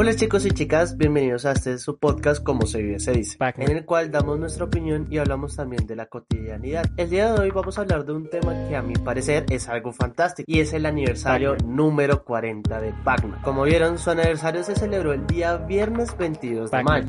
Hola chicos y chicas, bienvenidos a este su podcast Como se vive se dice, en el cual damos nuestra opinión y hablamos también de la cotidianidad. El día de hoy vamos a hablar de un tema que a mi parecer es algo fantástico y es el aniversario número 40 de Pac-Man. Como vieron, su aniversario se celebró el día viernes 22 de mayo.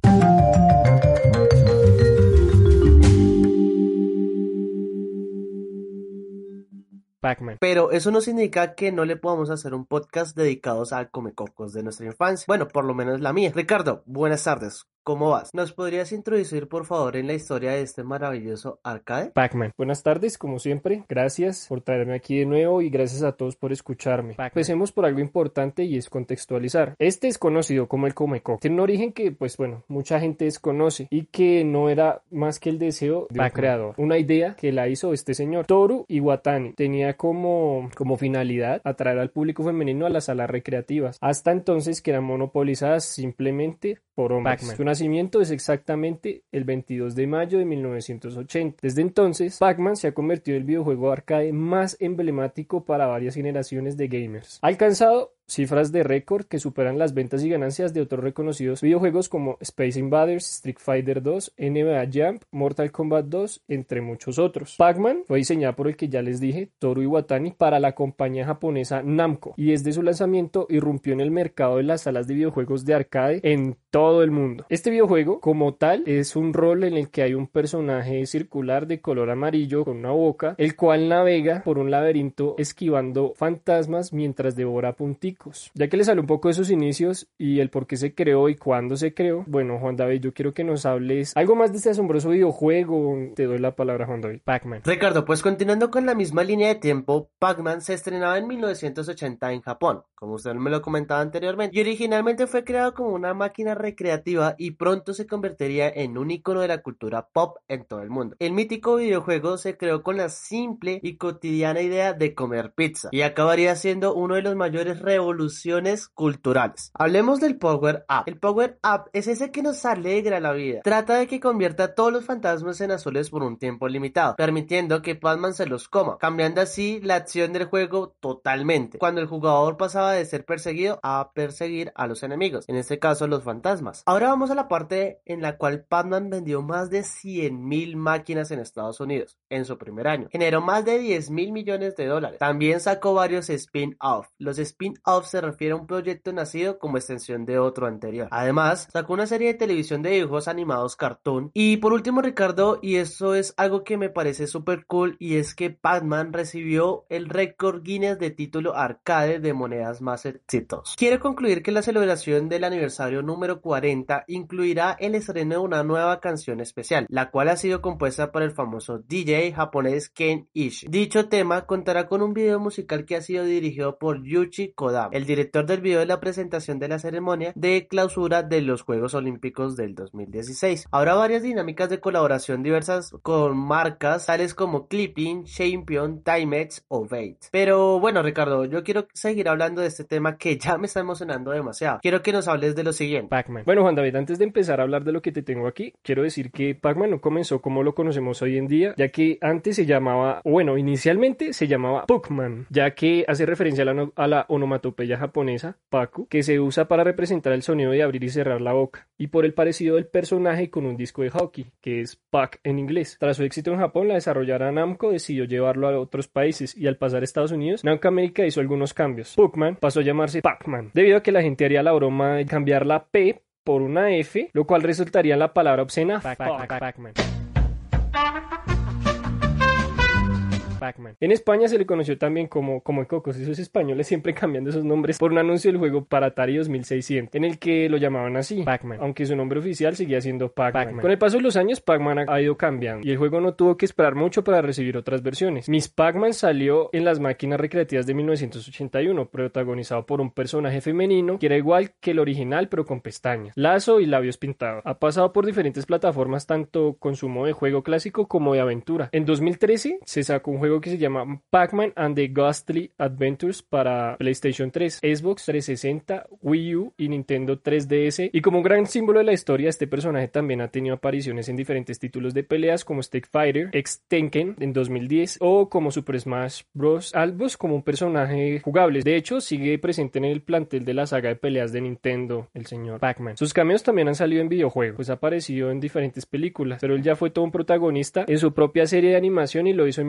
Pero eso no significa que no le podamos hacer un podcast dedicados a comecocos de nuestra infancia. Bueno, por lo menos la mía. Ricardo, buenas tardes. ¿Cómo vas? ¿Nos podrías introducir por favor en la historia de este maravilloso arcade? Pac-Man. Buenas tardes, como siempre. Gracias por traerme aquí de nuevo y gracias a todos por escucharme. Empecemos por algo importante y es contextualizar. Este es conocido como el Comeco. Tiene un origen que, pues bueno, mucha gente desconoce y que no era más que el deseo de un creador. Una idea que la hizo este señor. Toru Iwatani tenía como, como finalidad atraer al público femenino a las salas recreativas. Hasta entonces que eran monopolizadas simplemente por hombres nacimiento es exactamente el 22 de mayo de 1980. Desde entonces, Pac-Man se ha convertido en el videojuego arcade más emblemático para varias generaciones de gamers. Ha alcanzado cifras de récord que superan las ventas y ganancias de otros reconocidos videojuegos como Space Invaders, Street Fighter 2, NBA Jump, Mortal Kombat 2, entre muchos otros. Pac-Man fue diseñada por el que ya les dije, Toru Iwatani, para la compañía japonesa Namco y desde su lanzamiento irrumpió en el mercado de las salas de videojuegos de arcade en todo el mundo. Este videojuego, como tal, es un rol en el que hay un personaje circular de color amarillo con una boca, el cual navega por un laberinto esquivando fantasmas mientras devora punticos ya que les sale un poco de sus inicios y el por qué se creó y cuándo se creó, bueno, Juan David, yo quiero que nos hables algo más de este asombroso videojuego. Te doy la palabra, Juan David. Pac-Man. Ricardo, pues continuando con la misma línea de tiempo, Pac-Man se estrenaba en 1980 en Japón, como usted me lo comentaba anteriormente, y originalmente fue creado como una máquina recreativa y pronto se convertiría en un icono de la cultura pop en todo el mundo. El mítico videojuego se creó con la simple y cotidiana idea de comer pizza y acabaría siendo uno de los mayores revolucionarios revoluciones culturales. Hablemos del Power Up. El Power Up es ese que nos alegra la vida. Trata de que convierta a todos los fantasmas en azules por un tiempo limitado, permitiendo que Batman se los coma, cambiando así la acción del juego totalmente. Cuando el jugador pasaba de ser perseguido a perseguir a los enemigos, en este caso los fantasmas. Ahora vamos a la parte en la cual Batman vendió más de 100.000 máquinas en Estados Unidos en su primer año. Generó más de 10 mil millones de dólares. También sacó varios spin-off. Los spin-off se refiere a un proyecto nacido como extensión de otro anterior. Además, sacó una serie de televisión de dibujos animados cartoon. Y por último, Ricardo, y eso es algo que me parece súper cool, y es que Batman recibió el récord Guinness de título arcade de monedas más exitosos. Quiero concluir que la celebración del aniversario número 40 incluirá el estreno de una nueva canción especial, la cual ha sido compuesta por el famoso DJ japonés Ken Ishi. Dicho tema contará con un video musical que ha sido dirigido por Yuchi El director del video de la presentación de la ceremonia de clausura de los Juegos Olímpicos del 2016. Habrá varias dinámicas de colaboración diversas con marcas tales como Clipping, Champion, Timex o Bait. Pero bueno, Ricardo, yo quiero seguir hablando de este tema que ya me está emocionando demasiado. Quiero que nos hables de lo siguiente. Pac-Man. Bueno, Juan David, antes de empezar a hablar de lo que te tengo aquí, quiero decir que Pac-Man no comenzó como lo conocemos hoy en día, ya que antes se llamaba, bueno, inicialmente se llamaba Pac-Man, ya que hace referencia a la, a la onomatopeya japonesa, Paku, que se usa para representar el sonido de abrir y cerrar la boca, y por el parecido del personaje con un disco de hockey, que es Pac en inglés. Tras su éxito en Japón, la desarrolladora Namco decidió llevarlo a otros países y al pasar a Estados Unidos, Namco América hizo algunos cambios. Pac-Man pasó a llamarse Pac-Man, debido a que la gente haría la broma de cambiar la P por una F, lo cual resultaría en la palabra obscena Pac-Man. En España se le conoció también como, como Cocos, esos españoles siempre cambiando esos nombres por un anuncio del juego para Atari 2600, en el que lo llamaban así, Pac-Man, aunque su nombre oficial seguía siendo Pac-Man. Con el paso de los años, Pac-Man ha ido cambiando y el juego no tuvo que esperar mucho para recibir otras versiones. Miss Pac-Man salió en las máquinas recreativas de 1981, protagonizado por un personaje femenino que era igual que el original pero con pestañas, lazo y labios pintados. Ha pasado por diferentes plataformas tanto consumo de juego clásico como de aventura. En 2013 se sacó un juego juego que se llama Pac-Man and the Ghostly Adventures para PlayStation 3, Xbox 360, Wii U y Nintendo 3DS. Y como gran símbolo de la historia, este personaje también ha tenido apariciones en diferentes títulos de peleas como Stick Fighter, X Tenken en 2010 o como Super Smash Bros. Albos como un personaje jugable. De hecho, sigue presente en el plantel de la saga de peleas de Nintendo, el señor Pac-Man. Sus cameos también han salido en videojuegos, pues ha aparecido en diferentes películas, pero él ya fue todo un protagonista en su propia serie de animación y lo hizo en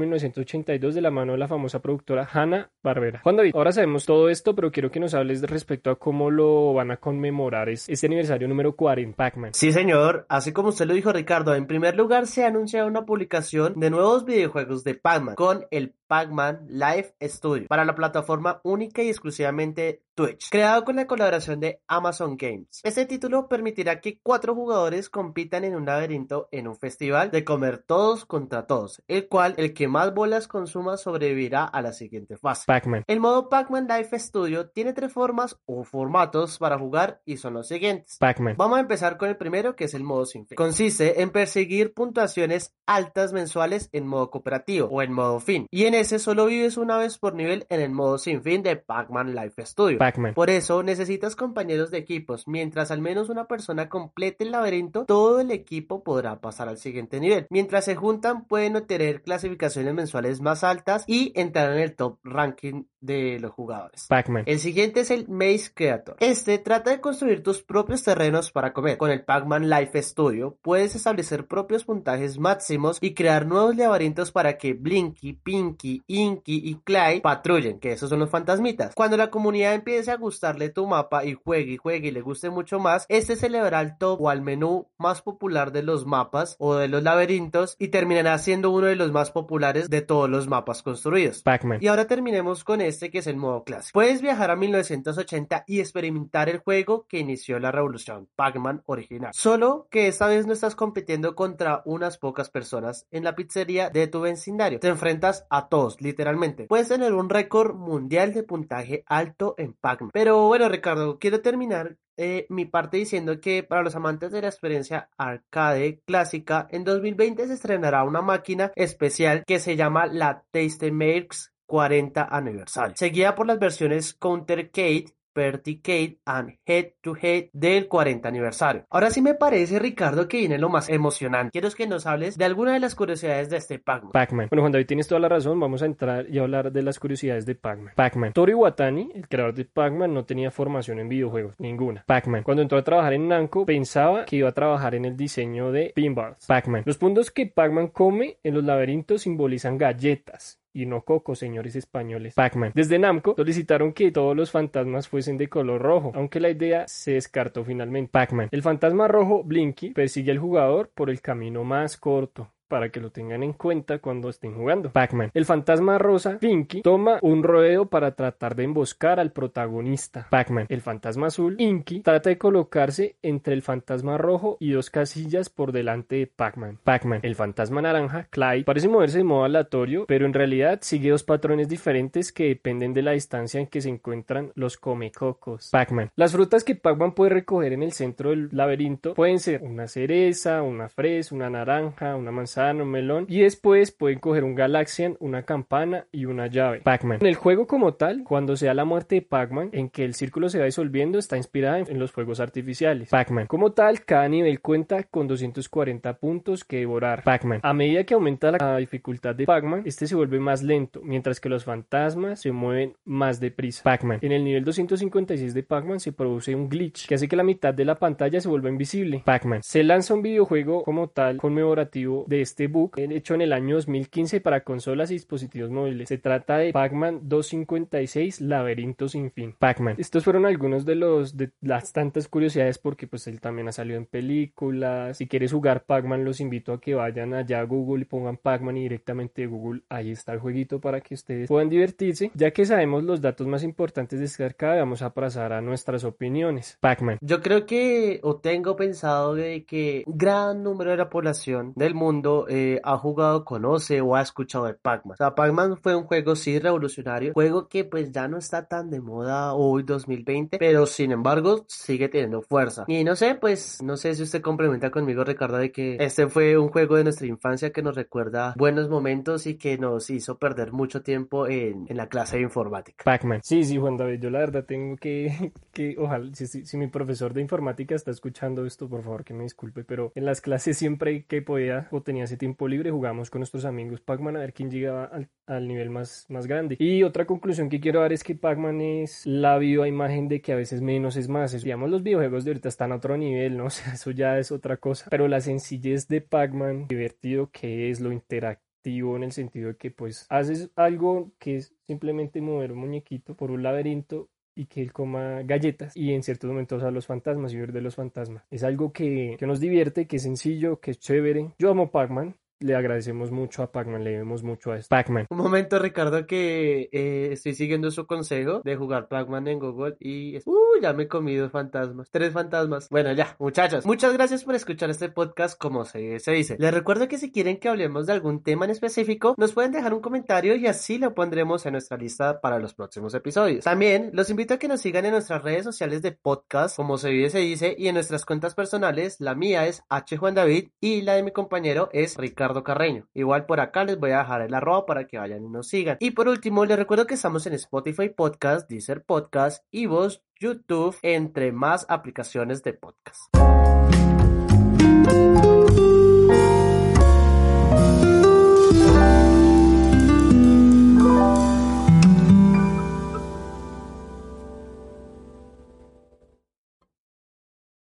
1982 de la mano de la famosa productora Hanna Barbera. Juan David, ahora sabemos todo esto, pero quiero que nos hables respecto a cómo lo van a conmemorar este aniversario número 40 Pac-Man. Sí, señor, así como usted lo dijo Ricardo, en primer lugar se ha anunciado una publicación de nuevos videojuegos de Pac-Man con el Pac-Man Live Studio para la plataforma única y exclusivamente Twitch, creado con la colaboración de Amazon Games. Este título permitirá que cuatro jugadores compitan en un laberinto en un festival de comer todos contra todos, el cual el que más bolas consuma sobrevivirá a la siguiente fase. Pac-Man. El modo Pac-Man Live Studio tiene tres formas o formatos para jugar y son los siguientes. Pac-Man. Vamos a empezar con el primero que es el modo sin fin. Consiste en perseguir puntuaciones altas mensuales en modo cooperativo o en modo fin y en ese solo vives una vez por nivel en el modo sin fin de Pac-Man Live Studio. Por eso necesitas compañeros de equipos. Mientras al menos una persona complete el laberinto, todo el equipo podrá pasar al siguiente nivel. Mientras se juntan, pueden obtener clasificaciones mensuales más altas y entrar en el top ranking de los jugadores. Pac-Man. El siguiente es el Maze Creator. Este trata de construir tus propios terrenos para comer. Con el Pac-Man Life Studio puedes establecer propios puntajes máximos y crear nuevos laberintos para que Blinky, Pinky, Inky y Clyde patrullen, que esos son los fantasmitas. Cuando la comunidad empiece a gustarle tu mapa y juegue y juegue y le guste mucho más, este se elevará al top o al menú más popular de los mapas o de los laberintos y terminará siendo uno de los más populares de todos los mapas construidos. Pac-Man. Y ahora terminemos con este que es el modo clásico. Puedes viajar a 1980 y experimentar el juego que inició la revolución Pac-Man original. Solo que esta vez no estás compitiendo contra unas pocas personas en la pizzería de tu vecindario. Te enfrentas a todos, literalmente. Puedes tener un récord mundial de puntaje alto en Pac-Man. Pero bueno, Ricardo, quiero terminar eh, mi parte diciendo que para los amantes de la experiencia arcade clásica, en 2020 se estrenará una máquina especial que se llama la Taste Makes 40 aniversario, seguida por las versiones Counter Countercade Verticade and Head to Head del 40 aniversario. Ahora sí me parece, Ricardo, que viene lo más emocionante. Quiero que nos hables de alguna de las curiosidades de este Pac-Man. Pac-Man. Bueno, Juan David, tienes toda la razón. Vamos a entrar y hablar de las curiosidades de Pac-Man. Pac-Man. Tori Watani, el creador de Pac-Man, no tenía formación en videojuegos, ninguna. Pac-Man. Cuando entró a trabajar en Namco, pensaba que iba a trabajar en el diseño de pinballs. Pac-Man. Los puntos que Pac-Man come en los laberintos simbolizan galletas y no Coco, señores españoles. Pac-Man. Desde Namco solicitaron que todos los fantasmas fuesen de color rojo, aunque la idea se descartó finalmente. Pac-Man. El fantasma rojo, Blinky, persigue al jugador por el camino más corto para que lo tengan en cuenta cuando estén jugando. Pac-Man. El fantasma rosa, Pinky, toma un rodeo para tratar de emboscar al protagonista. Pac-Man. El fantasma azul, Inky, trata de colocarse entre el fantasma rojo y dos casillas por delante de Pac-Man. Pac-Man. El fantasma naranja, Clyde, parece moverse de modo aleatorio, pero en realidad sigue dos patrones diferentes que dependen de la distancia en que se encuentran los comecocos. Pac-Man. Las frutas que Pac-Man puede recoger en el centro del laberinto pueden ser una cereza, una fresa, una naranja, una manzana un melón. Y después pueden coger un Galaxian, una campana y una llave. Pac-Man. En el juego como tal, cuando sea la muerte de Pac-Man, en que el círculo se va disolviendo, está inspirada en, los juegos artificiales. Pac-Man. Como tal, cada nivel cuenta con 240 puntos que devorar. Pac-Man. A medida que aumenta la dificultad de Pac-Man, este se vuelve más lento, mientras que los fantasmas se mueven más deprisa. Pac-Man. En el nivel 256 de Pac-Man se produce un glitch que hace que la mitad de la pantalla se vuelva invisible. Pac-Man. Se lanza un videojuego como tal conmemorativo de este book hecho en el año 2015 para consolas y dispositivos móviles. Se trata de Pac-Man 256 Laberinto sin fin. Pac-Man. Estos fueron algunos de los de las tantas curiosidades porque pues él también ha salido en películas. Si quieres jugar Pac-Man los invito a que vayan allá a Google y pongan Pac-Man y directamente de Google ahí está el jueguito para que ustedes puedan divertirse. Ya que sabemos los datos más importantes de este arcade vamos a pasar a nuestras opiniones. Pac-Man. Yo creo que o tengo pensado de que gran número de la población del mundo pronto eh, ha jugado, conoce o ha escuchado de Pac-Man. O sea, Pac-Man fue un juego sí revolucionario, juego que pues ya no está tan de moda hoy 2020, pero sin embargo sigue teniendo fuerza. Y no sé, pues no sé si usted complementa conmigo Ricardo de que este fue un juego de nuestra infancia que nos recuerda buenos momentos y que nos hizo perder mucho tiempo en, en la clase de informática. Pac-Man. Sí, sí, Juan David, yo la verdad tengo que, que ojalá, si, si, si mi profesor de informática está escuchando esto, por favor que me disculpe, pero en las clases siempre que podía o tenía ese tiempo libre jugábamos con nuestros amigos Pac-Man a ver quién llegaba al, al, nivel más, más grande. Y otra conclusión que quiero dar es que Pac-Man es la viva imagen de que a veces menos es más. Es, digamos, los videojuegos de ahorita están a otro nivel, ¿no? O sea, eso ya es otra cosa. Pero la sencillez de Pac-Man, divertido que es, lo interactivo en el sentido de que pues haces algo que es simplemente mover un muñequito por un laberinto y que él coma galletas y en ciertos momentos a los fantasmas y ver de los fantasmas. Es algo que, que nos divierte, que es sencillo, que es chévere. Yo amo Pac-Man, le agradecemos mucho a Pac-Man, le debemos mucho a esto. Pac-Man. Un momento, Ricardo, que eh, estoy siguiendo su consejo de jugar Pac-Man en Google y... Uh, ya me he comido fantasmas. Tres fantasmas. Bueno, ya, muchachos. Muchas gracias por escuchar este podcast como se, se dice. Les recuerdo que si quieren que hablemos de algún tema en específico, nos pueden dejar un comentario y así lo pondremos en nuestra lista para los próximos episodios. También los invito a que nos sigan en nuestras redes sociales de podcast, como se vive se dice, y en nuestras cuentas personales. La mía es H. Juan David y la de mi compañero es Ricardo Carreño. Igual por acá les voy a dejar el arroba para que vayan y nos sigan. Y por último, les recuerdo que estamos en Spotify Podcast, Deezer Podcast, Evox, YouTube, entre más aplicaciones de podcast.